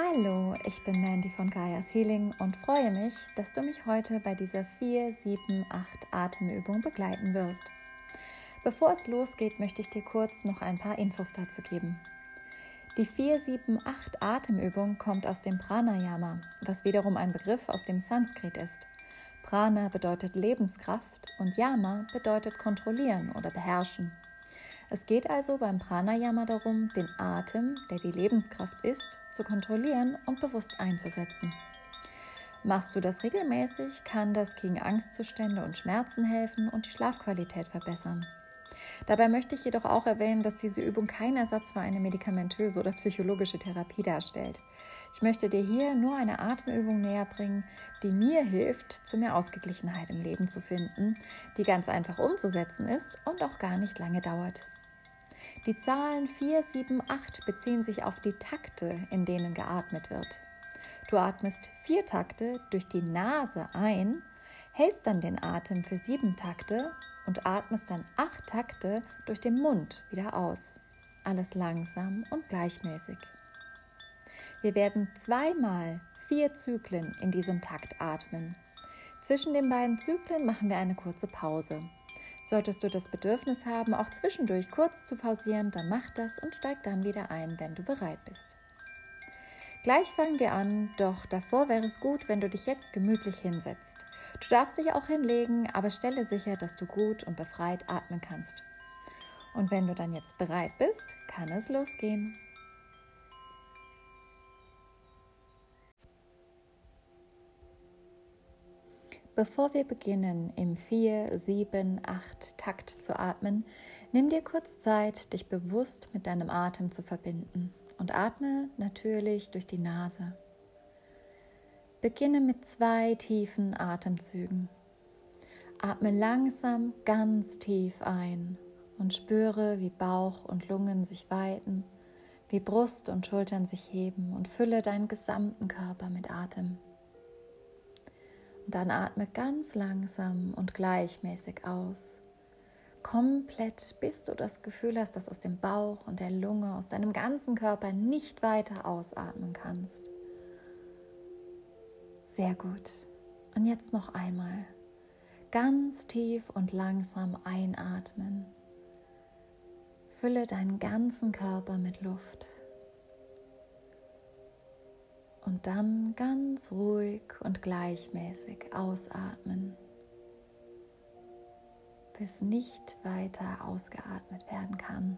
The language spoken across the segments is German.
Hallo, ich bin Mandy von Gaia's Healing und freue mich, dass du mich heute bei dieser 4, 7, 8 Atemübung begleiten wirst. Bevor es losgeht, möchte ich dir kurz noch ein paar Infos dazu geben. Die 4, 7, 8 Atemübung kommt aus dem Pranayama, was wiederum ein Begriff aus dem Sanskrit ist. Prana bedeutet Lebenskraft und Yama bedeutet kontrollieren oder beherrschen. Es geht also beim Pranayama darum, den Atem, der die Lebenskraft ist, zu kontrollieren und bewusst einzusetzen. Machst du das regelmäßig, kann das gegen Angstzustände und Schmerzen helfen und die Schlafqualität verbessern. Dabei möchte ich jedoch auch erwähnen, dass diese Übung kein Ersatz für eine medikamentöse oder psychologische Therapie darstellt. Ich möchte dir hier nur eine Atemübung näher bringen, die mir hilft, zu mehr Ausgeglichenheit im Leben zu finden, die ganz einfach umzusetzen ist und auch gar nicht lange dauert. Die Zahlen 4, 7, 8 beziehen sich auf die Takte, in denen geatmet wird. Du atmest vier Takte durch die Nase ein, hältst dann den Atem für sieben Takte und atmest dann acht Takte durch den Mund wieder aus. Alles langsam und gleichmäßig. Wir werden zweimal vier Zyklen in diesem Takt atmen. Zwischen den beiden Zyklen machen wir eine kurze Pause. Solltest du das Bedürfnis haben, auch zwischendurch kurz zu pausieren, dann mach das und steig dann wieder ein, wenn du bereit bist. Gleich fangen wir an, doch davor wäre es gut, wenn du dich jetzt gemütlich hinsetzt. Du darfst dich auch hinlegen, aber stelle sicher, dass du gut und befreit atmen kannst. Und wenn du dann jetzt bereit bist, kann es losgehen. Bevor wir beginnen, im 4, 7, 8 Takt zu atmen, nimm dir kurz Zeit, dich bewusst mit deinem Atem zu verbinden und atme natürlich durch die Nase. Beginne mit zwei tiefen Atemzügen. Atme langsam ganz tief ein und spüre, wie Bauch und Lungen sich weiten, wie Brust und Schultern sich heben und fülle deinen gesamten Körper mit Atem. Dann atme ganz langsam und gleichmäßig aus. Komplett, bis du das Gefühl hast, dass aus dem Bauch und der Lunge, aus deinem ganzen Körper nicht weiter ausatmen kannst. Sehr gut. Und jetzt noch einmal. Ganz tief und langsam einatmen. Fülle deinen ganzen Körper mit Luft und dann ganz ruhig und gleichmäßig ausatmen, bis nicht weiter ausgeatmet werden kann.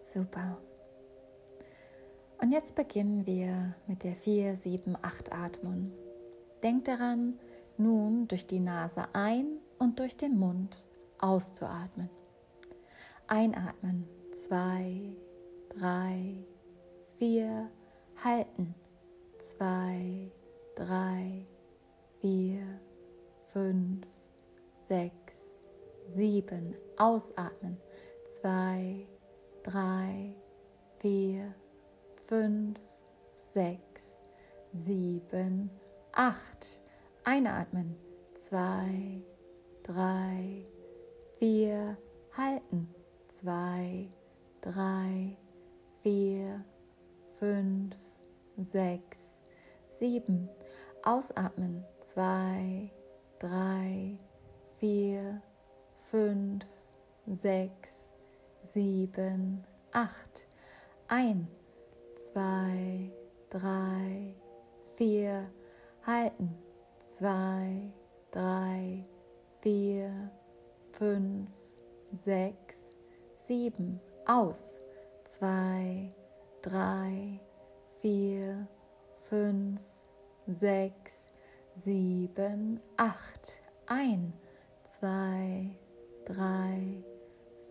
Super. Und jetzt beginnen wir mit der 4-7-8-Atmung. Denk daran, nun durch die Nase ein und durch den Mund auszuatmen. Einatmen. 2, 3, wir halten. Zwei, drei, vier, fünf, sechs, sieben. Ausatmen. Zwei, drei, vier, fünf, sechs, sieben, acht. Einatmen. Zwei, drei, vier. Halten. Zwei, drei, vier fünf, sechs, sieben. Ausatmen. Zwei, drei, vier, fünf, sechs, sieben, acht. Ein, zwei, drei, vier. Halten. Zwei, drei, vier, fünf, sechs, sieben. Aus. Zwei, drei, vier, fünf, sechs, sieben, acht. Ein, zwei, drei,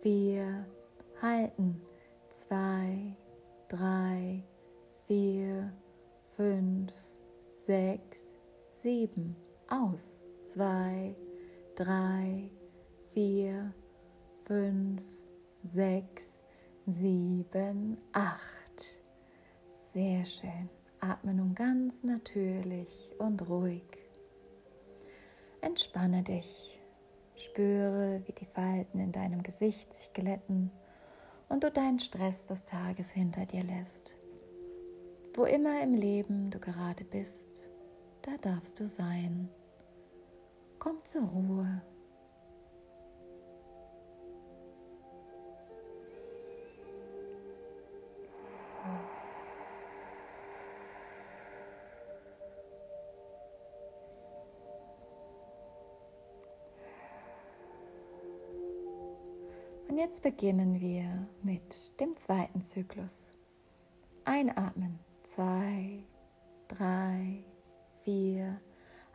vier, halten. Zwei, drei, vier, fünf, sechs, sieben. Aus. Zwei, drei, vier, fünf, sechs, sieben, acht. Sehr schön. Atme nun ganz natürlich und ruhig. Entspanne dich. Spüre, wie die Falten in deinem Gesicht sich glätten und du deinen Stress des Tages hinter dir lässt. Wo immer im Leben du gerade bist, da darfst du sein. Komm zur Ruhe. Und jetzt beginnen wir mit dem zweiten Zyklus. Einatmen, zwei, drei, vier,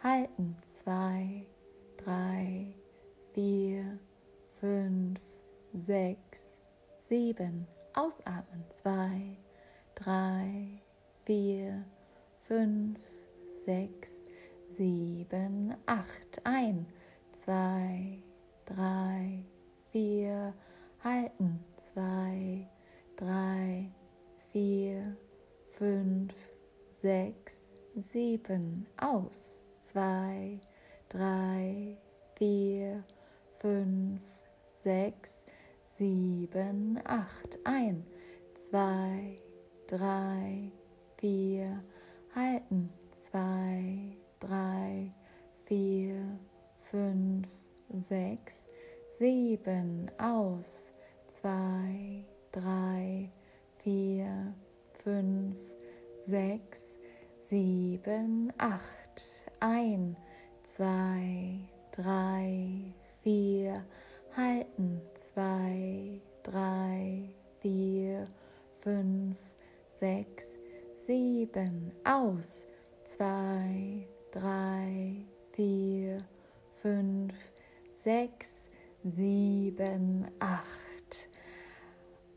halten, zwei, drei, vier, fünf, sechs, sieben, ausatmen, zwei, drei, vier, fünf, sechs, sieben, acht, ein, zwei, drei, vier, halten, zwei, drei, vier, fünf, sechs, sieben, aus, zwei, drei, vier, fünf, sechs, sieben, acht, ein, zwei, drei, vier, halten, zwei, drei, vier, fünf, sechs, sieben, aus, zwei, drei, vier, fünf, sechs, sieben, acht, ein, zwei, drei, vier, halten, zwei, drei, vier, fünf, sechs, sieben, aus, zwei, drei, vier, fünf, sechs, sieben, acht.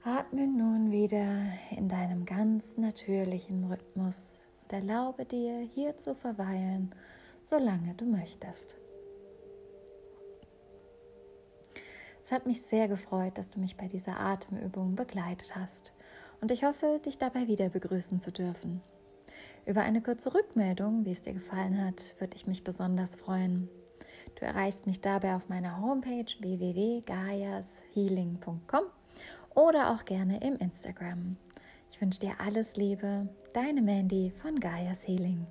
Atme nun wieder in deinem ganz natürlichen Rhythmus und erlaube dir, hier zu verweilen, solange du möchtest. Es hat mich sehr gefreut, dass du mich bei dieser Atemübung begleitet hast und ich hoffe, dich dabei wieder begrüßen zu dürfen. Über eine kurze Rückmeldung, wie es dir gefallen hat, würde ich mich besonders freuen. Du erreichst mich dabei auf meiner Homepage www.gaiashealing.com oder auch gerne im Instagram. Ich wünsche dir alles Liebe, deine Mandy von Gaias Healing.